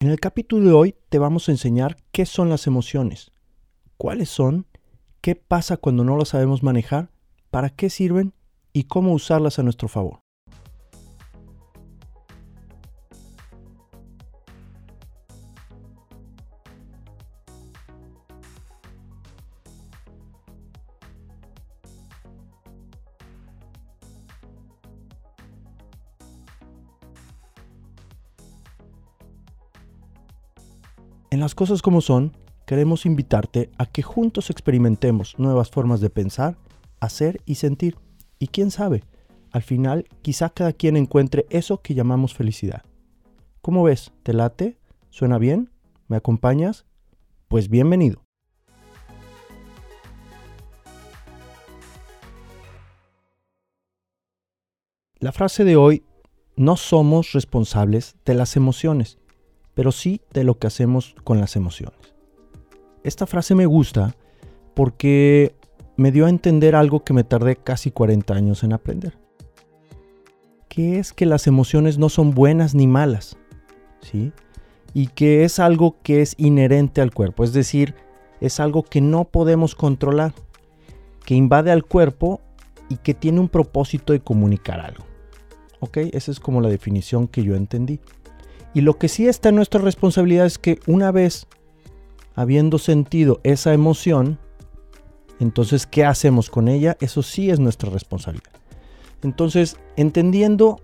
En el capítulo de hoy te vamos a enseñar qué son las emociones, cuáles son, qué pasa cuando no las sabemos manejar, para qué sirven y cómo usarlas a nuestro favor. Las cosas como son, queremos invitarte a que juntos experimentemos nuevas formas de pensar, hacer y sentir. Y quién sabe, al final quizá cada quien encuentre eso que llamamos felicidad. ¿Cómo ves? ¿Te late? ¿Suena bien? ¿Me acompañas? Pues bienvenido. La frase de hoy, no somos responsables de las emociones pero sí de lo que hacemos con las emociones. Esta frase me gusta porque me dio a entender algo que me tardé casi 40 años en aprender. Que es que las emociones no son buenas ni malas, ¿sí? Y que es algo que es inherente al cuerpo, es decir, es algo que no podemos controlar, que invade al cuerpo y que tiene un propósito de comunicar algo. ¿Ok? Esa es como la definición que yo entendí. Y lo que sí está en nuestra responsabilidad es que una vez habiendo sentido esa emoción, entonces, ¿qué hacemos con ella? Eso sí es nuestra responsabilidad. Entonces, entendiendo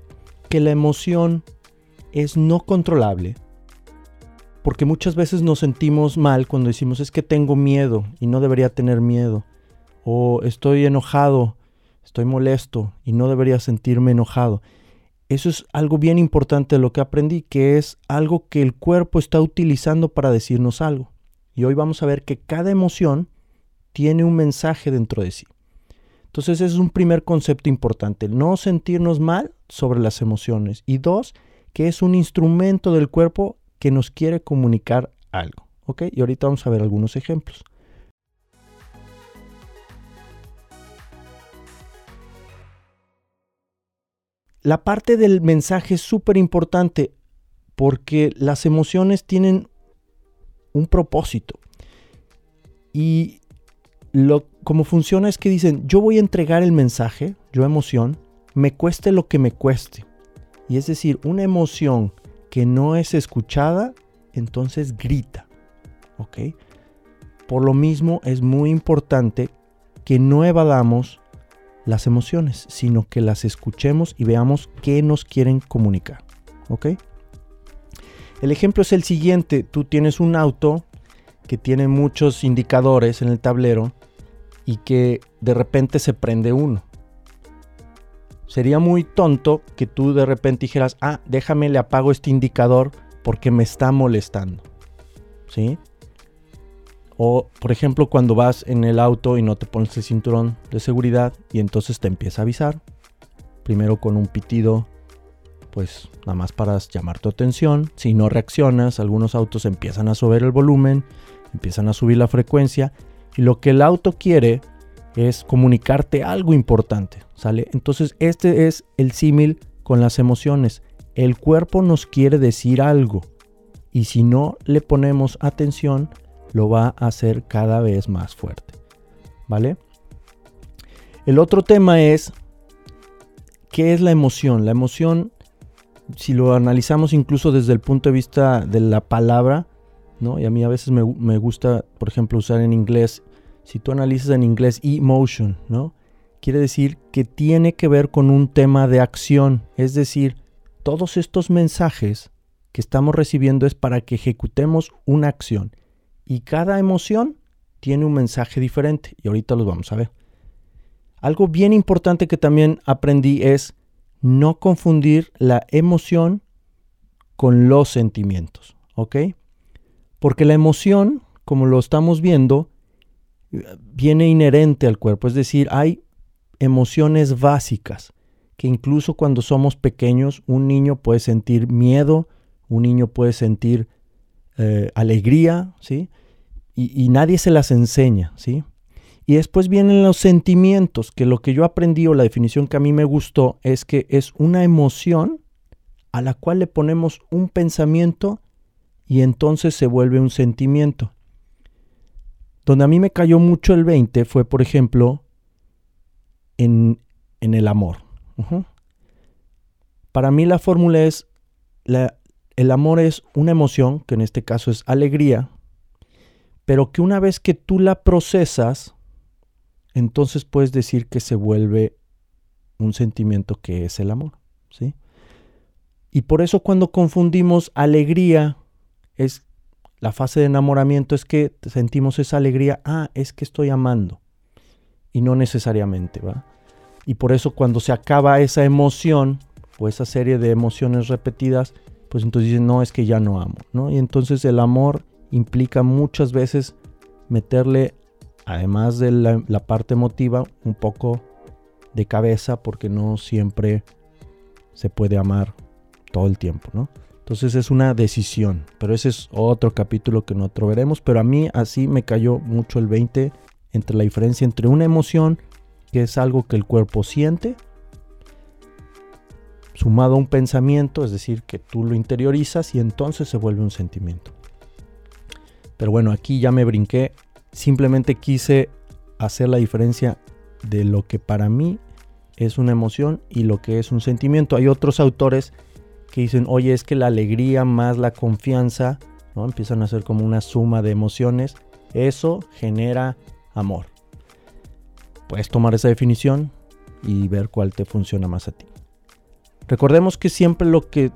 que la emoción es no controlable, porque muchas veces nos sentimos mal cuando decimos es que tengo miedo y no debería tener miedo, o estoy enojado, estoy molesto y no debería sentirme enojado. Eso es algo bien importante de lo que aprendí, que es algo que el cuerpo está utilizando para decirnos algo. Y hoy vamos a ver que cada emoción tiene un mensaje dentro de sí. Entonces ese es un primer concepto importante, no sentirnos mal sobre las emociones. Y dos, que es un instrumento del cuerpo que nos quiere comunicar algo. ¿Ok? Y ahorita vamos a ver algunos ejemplos. La parte del mensaje es súper importante porque las emociones tienen un propósito. Y lo, como funciona es que dicen, yo voy a entregar el mensaje, yo emoción, me cueste lo que me cueste. Y es decir, una emoción que no es escuchada, entonces grita. ¿Ok? Por lo mismo es muy importante que no evadamos las emociones, sino que las escuchemos y veamos qué nos quieren comunicar. ¿Ok? El ejemplo es el siguiente. Tú tienes un auto que tiene muchos indicadores en el tablero y que de repente se prende uno. Sería muy tonto que tú de repente dijeras, ah, déjame le apago este indicador porque me está molestando. ¿Sí? O, por ejemplo, cuando vas en el auto y no te pones el cinturón de seguridad y entonces te empieza a avisar. Primero con un pitido, pues nada más para llamar tu atención. Si no reaccionas, algunos autos empiezan a subir el volumen, empiezan a subir la frecuencia. Y lo que el auto quiere es comunicarte algo importante, ¿sale? Entonces este es el símil con las emociones. El cuerpo nos quiere decir algo. Y si no le ponemos atención, lo va a hacer cada vez más fuerte. ¿Vale? El otro tema es, ¿qué es la emoción? La emoción, si lo analizamos incluso desde el punto de vista de la palabra, ¿no? Y a mí a veces me, gusta, por ejemplo, usar en inglés, si tú analizas en inglés emotion, ¿no? Quiere decir que tiene que ver con un tema de acción, es decir, todos estos mensajes que estamos recibiendo es para que ejecutemos una acción. Y cada emoción tiene un mensaje diferente y ahorita los vamos a ver. Algo bien importante que también aprendí es no confundir la emoción con los sentimientos, ¿ok? Porque la emoción, como lo estamos viendo, viene inherente al cuerpo, es decir, hay emociones básicas que incluso cuando somos pequeños un niño puede sentir miedo, un niño puede sentir eh, alegría, ¿sí? Y, nadie se las enseña, ¿sí? Y después vienen los sentimientos, que lo que yo aprendí o la definición que a mí me gustó es que es una emoción a la cual le ponemos un pensamiento y entonces se vuelve un sentimiento. Donde a mí me cayó mucho el 20 fue, por ejemplo, en, el amor. Para mí la fórmula es, el amor es una emoción, que en este caso es alegría, pero que una vez que tú la procesas, entonces puedes decir que se vuelve un sentimiento que es el amor, ¿sí? Y por eso cuando confundimos alegría, es la fase de enamoramiento es que sentimos esa alegría, ah, es que estoy amando. Y no necesariamente, ¿va? Y por eso cuando se acaba esa emoción o esa serie de emociones repetidas, pues entonces dicen, no, es que ya no amo, ¿no? Y entonces el amor implica muchas veces meterle, además de la, parte emotiva, un poco de cabeza porque no siempre se puede amar todo el tiempo, ¿no? Entonces es una decisión, pero ese es otro capítulo que nosotros veremos, pero a mí así me cayó mucho el 20 entre la diferencia entre una emoción, que es algo que el cuerpo siente, sumado a un pensamiento, es decir, que tú lo interiorizas y entonces se vuelve un sentimiento. Pero bueno, aquí ya me brinqué, simplemente quise hacer la diferencia de lo que para mí es una emoción y lo que es un sentimiento. Hay otros autores que dicen, oye, es que la alegría más la confianza, ¿no? Empiezan a ser como una suma de emociones. Eso genera amor. Puedes tomar esa definición y ver cuál te funciona más a ti. Recordemos que siempre lo que,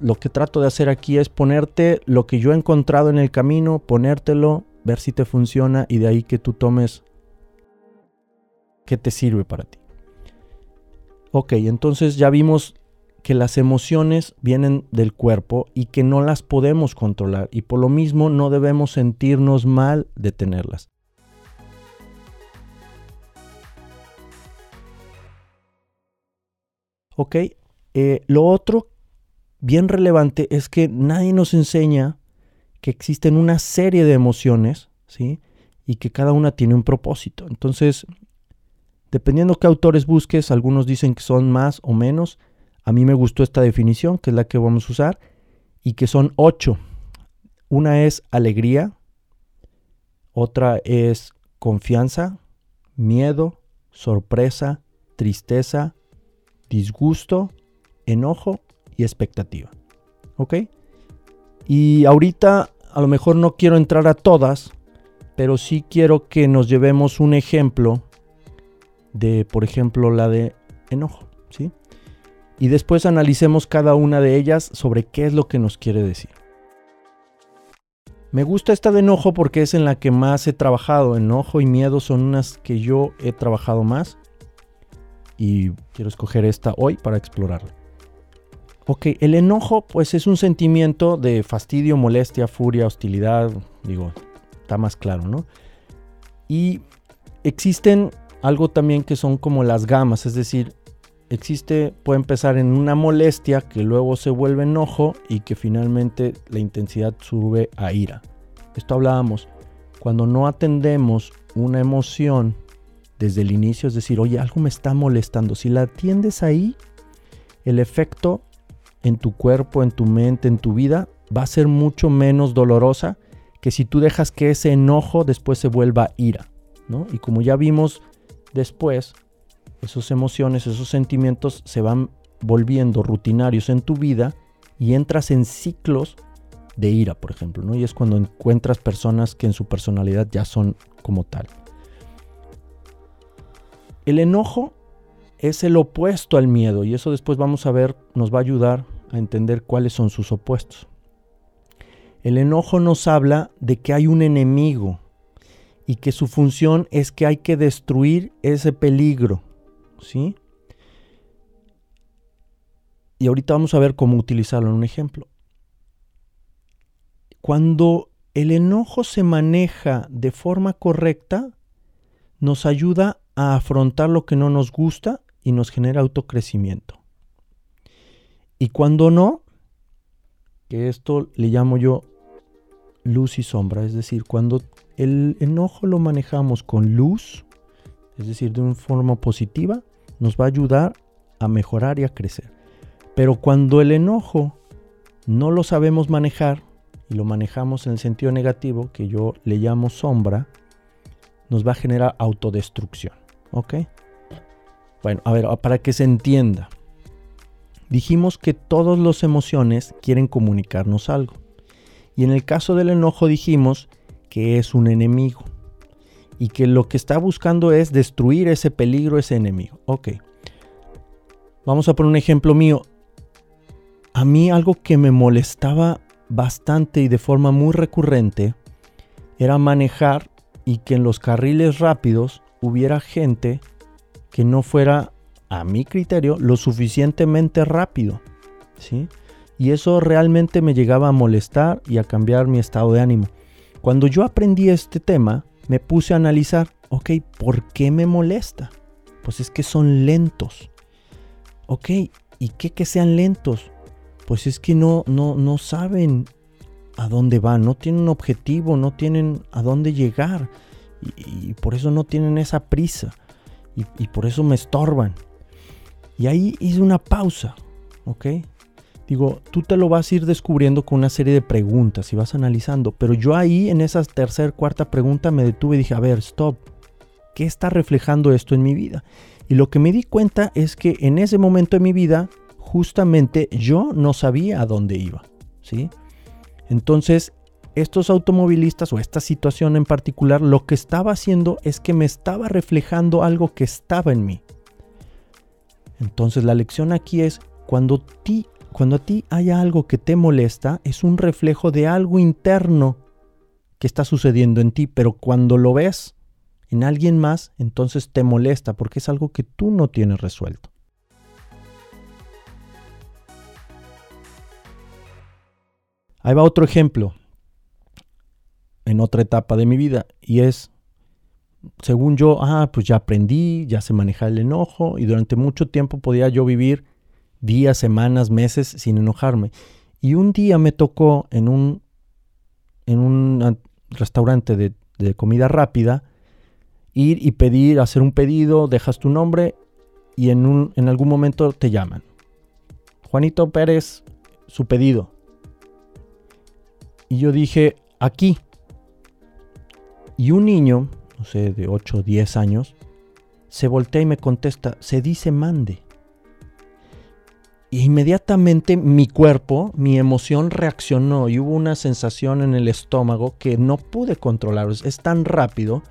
lo que trato de hacer aquí es ponerte lo que yo he encontrado en el camino, ponértelo, ver si te funciona y de ahí que tú tomes qué te sirve para ti. Ok, entonces ya vimos que las emociones vienen del cuerpo y que no las podemos controlar y por lo mismo no debemos sentirnos mal de tenerlas. Ok, eh, lo otro bien relevante es que nadie nos enseña que existen una serie de emociones, ¿sí? Y que cada una tiene un propósito. Entonces, dependiendo qué autores busques, algunos dicen que son más o menos, a mí me gustó esta definición, que es la que vamos a usar, y que son ocho. Una es alegría, otra es confianza, miedo, sorpresa, tristeza, disgusto, enojo y expectativa. ¿Ok? Y ahorita a lo mejor no quiero entrar a todas, pero sí quiero que nos llevemos un ejemplo de, por ejemplo, la de enojo. ¿Sí? y después analicemos cada una de ellas sobre qué es lo que nos quiere decir. Me gusta esta de enojo porque es en la que más he trabajado. Enojo y miedo son unas que yo he trabajado más. Y quiero escoger esta hoy para explorarla. Ok, el enojo pues es un sentimiento de fastidio, molestia, furia, hostilidad. Digo, está más claro, ¿no? Y existen algo también que son como las gamas, es decir, existe, puede empezar en una molestia que luego se vuelve enojo y que finalmente la intensidad sube a ira. Esto hablábamos, cuando no atendemos una emoción desde el inicio, es decir, oye, algo me está molestando, si la atiendes ahí, el efecto en tu cuerpo, en tu mente, en tu vida, va a ser mucho menos dolorosa que si tú dejas que ese enojo después se vuelva ira. ¿no? Y como ya vimos después, esas emociones, esos sentimientos se van volviendo rutinarios en tu vida y entras en ciclos de ira, por ejemplo, ¿no? Y es cuando encuentras personas que en su personalidad ya son como tal. El enojo es el opuesto al miedo y eso después vamos a ver, nos va a ayudar a entender cuáles son sus opuestos. El enojo nos habla de que hay un enemigo y que su función es que hay que destruir ese peligro ¿sí? Y ahorita vamos a ver cómo utilizarlo en un ejemplo. Cuando el enojo se maneja de forma correcta, nos ayuda a afrontar lo que no nos gusta y nos genera autocrecimiento. Y cuando no, que esto le llamo yo luz y sombra, es decir, cuando el enojo lo manejamos con luz, es decir, de una forma positiva, nos va a ayudar a mejorar y a crecer. Pero cuando el enojo no lo sabemos manejar y lo manejamos en el sentido negativo, que yo le llamo sombra, nos va a generar autodestrucción. ¿Ok? Bueno, a ver, para que se entienda. Dijimos que todas las emociones quieren comunicarnos algo. Y en el caso del enojo dijimos que es un enemigo. Y que lo que está buscando es destruir ese peligro, ese enemigo. Ok. Vamos a poner un ejemplo mío. A mí algo que me molestaba bastante y de forma muy recurrente era manejar y que en los carriles rápidos hubiera gente que no fuera, a mi criterio, lo suficientemente rápido. ¿sí? Y eso realmente me llegaba a molestar y a cambiar mi estado de ánimo. Cuando yo aprendí este tema, me puse a analizar, ok, ¿por qué me molesta? Pues es que son lentos. Ok, ¿y qué que sean lentos? Pues es que no, no, no saben a dónde van, no tienen un objetivo, no tienen a dónde llegar. Y, y por eso no tienen esa prisa y, por eso me estorban. Y ahí hice una pausa, ¿ok? Digo, tú te lo vas a ir descubriendo con una serie de preguntas y vas analizando, pero yo ahí en esa tercera, cuarta pregunta me detuve y dije, a ver, stop, ¿qué está reflejando esto en mi vida? Y lo que me di cuenta es que en ese momento de mi vida, justamente yo no sabía a dónde iba, ¿sí? Entonces, estos automovilistas o esta situación en particular lo que estaba haciendo es que me estaba reflejando algo que estaba en mí. Entonces la lección aquí es cuando, a ti haya algo que te molesta es un reflejo de algo interno que está sucediendo en ti, pero cuando lo ves en alguien más, entonces te molesta porque es algo que tú no tienes resuelto. Ahí va otro ejemplo otra etapa de mi vida y es, según yo, ah, pues ya aprendí, ya se maneja el enojo y durante mucho tiempo podía yo vivir días, semanas, meses sin enojarme. Y un día me tocó en un, en un restaurante de, de comida rápida ir y pedir, hacer un pedido, dejas tu nombre y en, un, en algún momento te llaman. Juanito Pérez, su pedido. Y yo dije, aquí. Y un niño, no sé, de 8 o 10 años, se voltea y me contesta, se dice mande. Y inmediatamente mi cuerpo, mi emoción reaccionó y hubo una sensación en el estómago que no pude controlar. Es tan rápido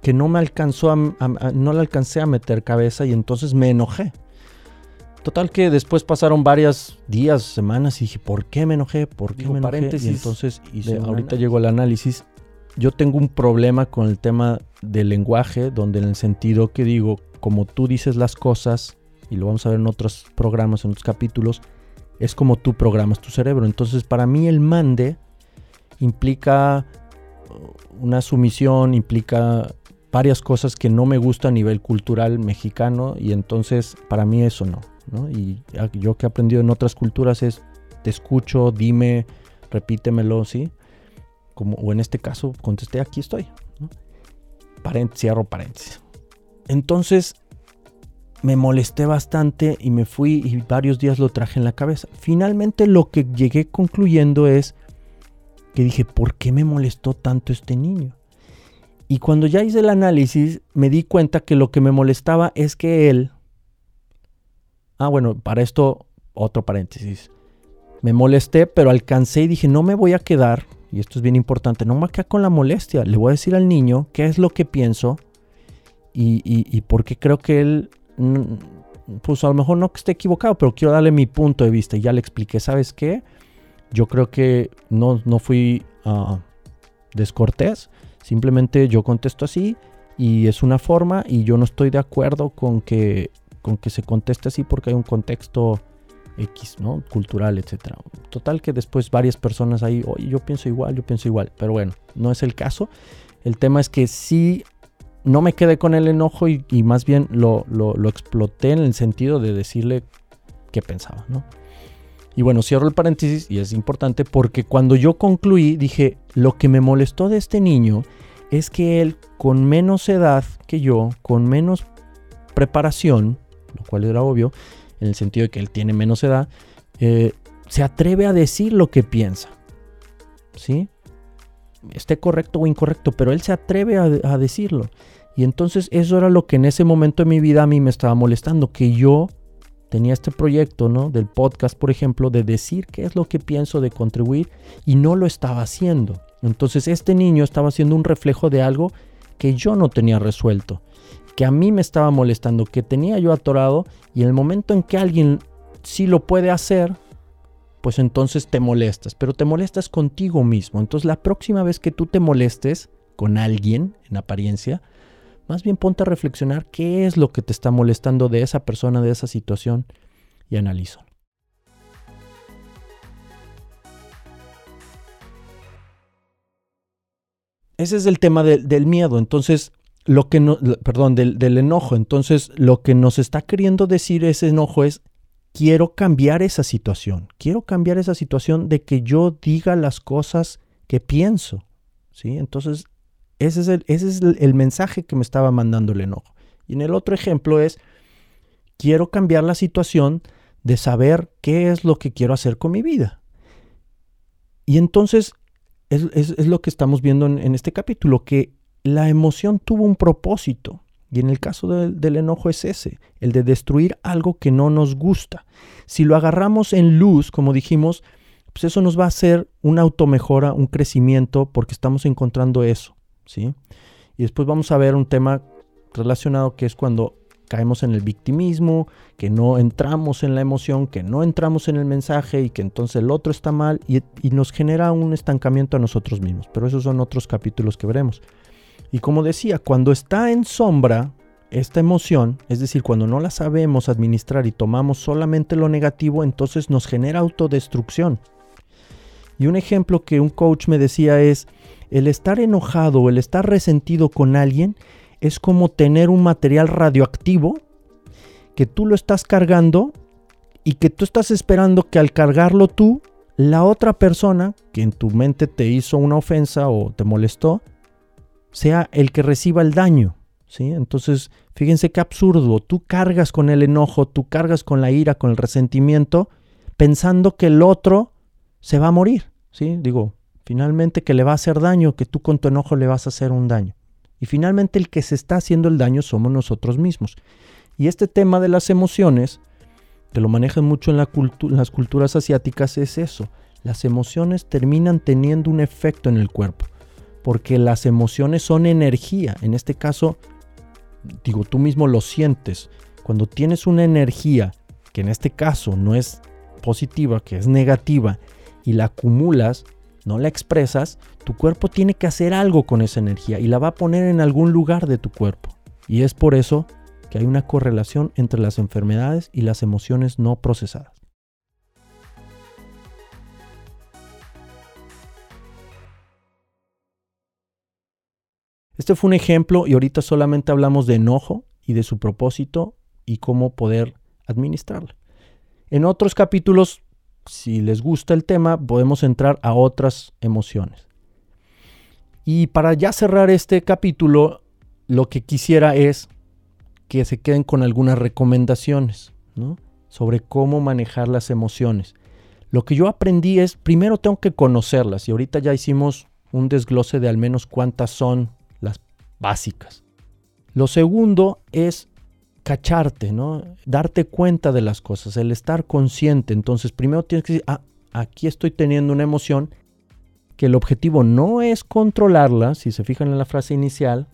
que no me alcanzó a, no le alcancé a meter cabeza y entonces me enojé. Total que después pasaron varios días, semanas y dije, ¿por qué me enojé? ¿Por qué me enojé? Y entonces ahorita llegó el análisis yo tengo un problema con el tema del lenguaje, donde en el sentido que digo, como tú dices las cosas, y lo vamos a ver en otros programas, en otros capítulos, es como tú programas tu cerebro. Entonces, para mí el mande implica uh, una sumisión, implica varias cosas que no me gusta a nivel cultural mexicano y entonces para mí eso no. ¿no? Y yo que he aprendido en otras culturas es, te escucho, dime, repítemelo, ¿sí? O en este caso contesté, aquí estoy. cierro paréntesis. Entonces me molesté bastante y me fui y varios días lo traje en la cabeza. Finalmente lo que llegué concluyendo es que dije, ¿por qué me molestó tanto este niño? Y cuando ya hice el análisis, me di cuenta que lo que me molestaba es que él... Ah, bueno, para esto, otro paréntesis. Me molesté, pero alcancé y dije, no me voy a quedar y esto es bien importante, no queda con la molestia, le voy a decir al niño qué es lo que pienso y, y, por qué creo que él, pues a lo mejor no que esté equivocado, pero quiero darle mi punto de vista. Y ya le expliqué, ¿sabes qué? Yo creo que no, no fui uh, descortés, simplemente yo contesto así y es una forma y yo no estoy de acuerdo con que, con que se conteste así porque hay un contexto X, ¿no? Cultural, etcétera. Total que después varias personas ahí, oye, yo pienso igual, yo pienso igual, pero bueno, no es el caso. El tema es que sí, no me quedé con el enojo y, más bien lo, lo, exploté en el sentido de decirle qué pensaba, ¿no? Y bueno, cierro el paréntesis y es importante porque cuando yo concluí dije, lo que me molestó de este niño es que él con menos edad que yo, con menos preparación, lo cual era obvio, en el sentido de que él tiene menos edad, eh, se atreve a decir lo que piensa. ¿sí? Esté correcto o incorrecto, pero él se atreve a, a decirlo. Y entonces eso era lo que en ese momento de mi vida a mí me estaba molestando, que yo tenía este proyecto, ¿no? Del podcast, por ejemplo, de decir qué es lo que pienso, de contribuir, y no lo estaba haciendo. Entonces este niño estaba haciendo un reflejo de algo que yo no tenía resuelto, que a mí me estaba molestando, que tenía yo atorado, y el momento en que alguien sí lo puede hacer, pues entonces te molestas, pero te molestas contigo mismo. Entonces la próxima vez que tú te molestes con alguien, en apariencia, más bien ponte a reflexionar qué es lo que te está molestando de esa persona, de esa situación, y analizo. Ese es el tema del miedo. Entonces, lo que no, perdón, del, del enojo. Entonces, lo que nos está queriendo decir ese enojo es, quiero cambiar esa situación. Quiero cambiar esa situación de que yo diga las cosas que pienso. ¿sí? Entonces, ese es, el, ese es el, mensaje que me estaba mandando el enojo. Y en el otro ejemplo es, quiero cambiar la situación de saber qué es lo que quiero hacer con mi vida. Y entonces es, lo que estamos viendo en, este capítulo, que la emoción tuvo un propósito. Y en el caso del enojo es ese, el de destruir algo que no nos gusta. Si lo agarramos en luz, como dijimos, pues eso nos va a hacer una automejora, un crecimiento, porque estamos encontrando eso. ¿sí? Y después vamos a ver un tema relacionado que es cuando caemos en el victimismo, que no entramos en la emoción, que no entramos en el mensaje y que entonces el otro está mal y, nos genera un estancamiento a nosotros mismos. Pero esos son otros capítulos que veremos. Y como decía, cuando está en sombra esta emoción, es decir, cuando no la sabemos administrar y tomamos solamente lo negativo, entonces nos genera autodestrucción. Y un ejemplo que un coach me decía es, el estar enojado o el estar resentido con alguien es como tener un material radioactivo que tú lo estás cargando y que tú estás esperando que al cargarlo tú, la otra persona que en tu mente te hizo una ofensa o te molestó, sea el que reciba el daño. ¿sí? Entonces, fíjense qué absurdo. Tú cargas con el enojo, tú cargas con la ira, con el resentimiento, pensando que el otro se va a morir. ¿sí? Digo, Finalmente que le va a hacer daño, que tú con tu enojo le vas a hacer un daño. Y finalmente el que se está haciendo el daño somos nosotros mismos. Y este tema de las emociones, que lo manejan mucho en, las culturas asiáticas, es eso. Las emociones terminan teniendo un efecto en el cuerpo. Porque las emociones son energía. En este caso, digo, tú mismo lo sientes. Cuando tienes una energía, que en este caso no es positiva, que es negativa, y la acumulas, no la expresas, tu cuerpo tiene que hacer algo con esa energía y la va a poner en algún lugar de tu cuerpo. Y es por eso que hay una correlación entre las enfermedades y las emociones no procesadas. Este fue un ejemplo y ahorita solamente hablamos de enojo y de su propósito y cómo poder administrarlo. En otros capítulos si les gusta el tema, podemos entrar a otras emociones. Y para ya cerrar este capítulo, lo que quisiera es que se queden con algunas recomendaciones sobre cómo manejar las emociones. Lo que yo aprendí es, primero tengo que conocerlas y ahorita ya hicimos un desglose de al menos cuántas son básicas. Lo segundo es cacharte, ¿no? Darte cuenta de las cosas, el estar consciente. Entonces, primero tienes que decir, ah, aquí estoy teniendo una emoción que el objetivo no es controlarla, si se fijan en la frase inicial,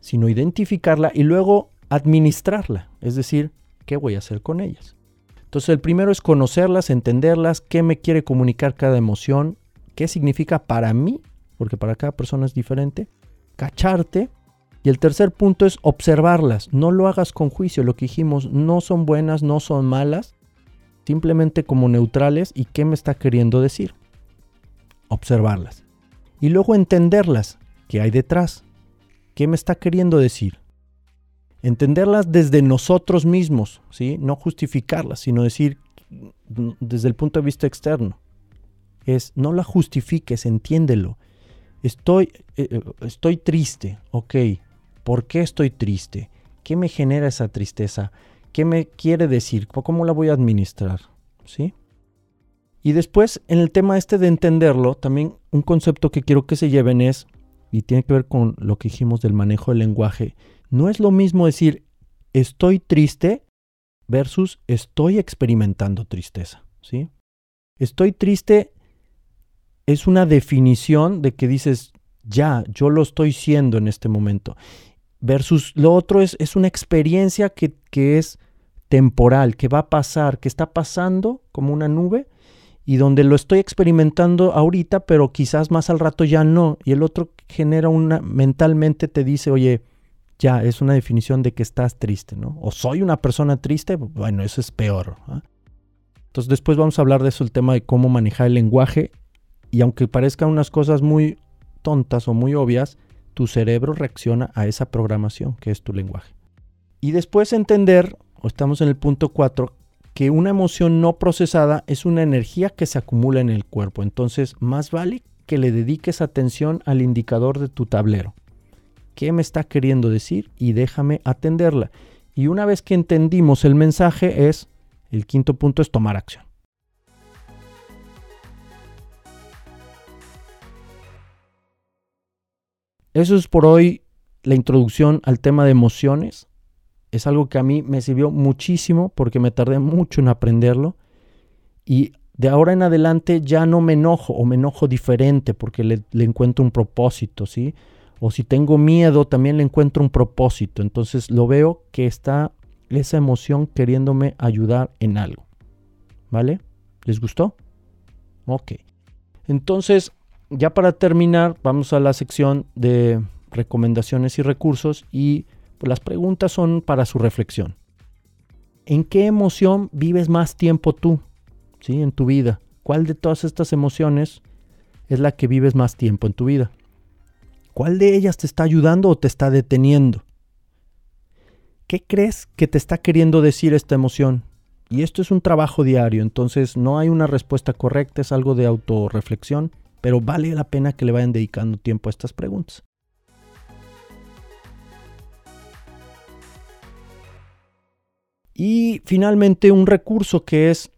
sino identificarla y luego administrarla, es decir, ¿qué voy a hacer con ellas? Entonces, el primero es conocerlas, entenderlas, qué me quiere comunicar cada emoción, qué significa para mí, porque para cada persona es diferente, cacharte y el tercer punto es observarlas. No lo hagas con juicio. Lo que dijimos, no son buenas, no son malas. Simplemente como neutrales y qué me está queriendo decir. Observarlas. Y luego entenderlas. ¿Qué hay detrás? ¿Qué me está queriendo decir? Entenderlas desde nosotros mismos, ¿sí? No justificarlas, sino decir desde el punto de vista externo. Es no la justifiques, entiéndelo. Estoy, eh, eh, estoy triste, ok. ¿Por qué estoy triste? ¿Qué me genera esa tristeza? ¿Qué me quiere decir? ¿Cómo la voy a administrar? ¿Sí? Y después, en el tema este de entenderlo, también un concepto que quiero que se lleven es, y tiene que ver con lo que dijimos del manejo del lenguaje, no es lo mismo decir estoy triste versus estoy experimentando tristeza, ¿sí? Estoy triste es una definición de que dices, ya, yo lo estoy siendo en este momento. Versus lo otro es, es una experiencia que, que es temporal, que va a pasar, que está pasando como una nube y donde lo estoy experimentando ahorita, pero quizás más al rato ya no. Y el otro genera una, mentalmente te dice, oye, ya es una definición de que estás triste, ¿no? O soy una persona triste, bueno, eso es peor. ¿ah? Entonces después vamos a hablar de eso, el tema de cómo manejar el lenguaje. Y aunque parezcan unas cosas muy tontas o muy obvias, tu cerebro reacciona a esa programación que es tu lenguaje. Y después entender, o estamos en el punto 4, que una emoción no procesada es una energía que se acumula en el cuerpo. Entonces, más vale que le dediques atención al indicador de tu tablero. ¿Qué me está queriendo decir? Y déjame atenderla. Y una vez que entendimos el mensaje es, el quinto punto es tomar acción. Eso es por hoy la introducción al tema de emociones es algo que a mí me sirvió muchísimo porque me tardé mucho en aprenderlo y de ahora en adelante ya no me enojo o me enojo diferente porque le, encuentro un propósito, ¿sí? O si tengo miedo también le encuentro un propósito. Entonces lo veo que está esa emoción queriéndome ayudar en algo. ¿Vale? ¿Les gustó? Ok. Entonces, ya para terminar, vamos a la sección de recomendaciones y recursos y pues las preguntas son para su reflexión. ¿En qué emoción vives más tiempo tú? ¿Sí? En tu vida. ¿Cuál de todas estas emociones es la que vives más tiempo en tu vida? ¿Cuál de ellas te está ayudando o te está deteniendo? ¿Qué crees que te está queriendo decir esta emoción? Y esto es un trabajo diario, entonces no hay una respuesta correcta, es algo de autorreflexión, pero vale la pena que le vayan dedicando tiempo a estas preguntas. Y finalmente un recurso que es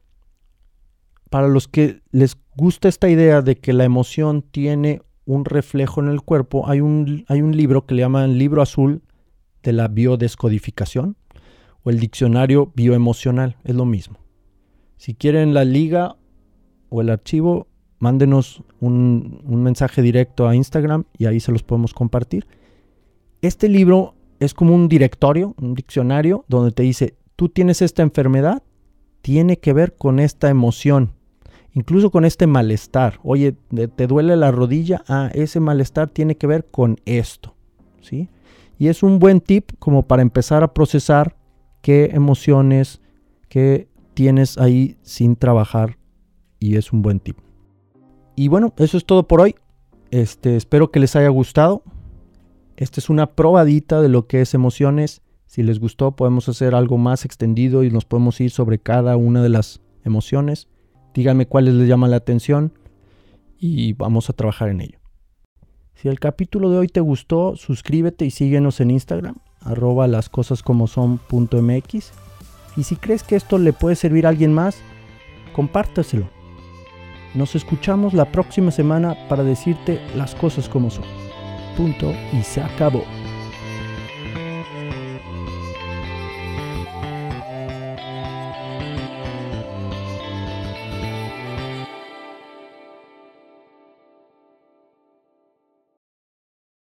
para los que les gusta esta idea de que la emoción tiene un reflejo en el cuerpo, hay un, hay un libro que le llaman Libro Azul de la Biodescodificación o el Diccionario Bioemocional, es lo mismo. Si quieren la liga o el archivo, mándenos un, mensaje directo a Instagram y ahí se los podemos compartir. Este libro es como un directorio, un diccionario, donde te dice tú tienes esta enfermedad, tiene que ver con esta emoción, incluso con este malestar. Oye, ¿te duele la rodilla? Ah, ese malestar tiene que ver con esto, ¿sí? Y es un buen tip como para empezar a procesar qué emociones que tienes ahí sin trabajar y es un buen tip. Y bueno, eso es todo por hoy. Este, espero que les haya gustado. Esta es una probadita de lo que es emociones si les gustó, podemos hacer algo más extendido y nos podemos ir sobre cada una de las emociones. Díganme cuáles les llama la atención y vamos a trabajar en ello. Si el capítulo de hoy te gustó, suscríbete y síguenos en Instagram, arroba las cosas como son .mx. Y si crees que esto le puede servir a alguien más, compártaselo. Nos escuchamos la próxima semana para decirte las cosas como son. Punto y se acabó.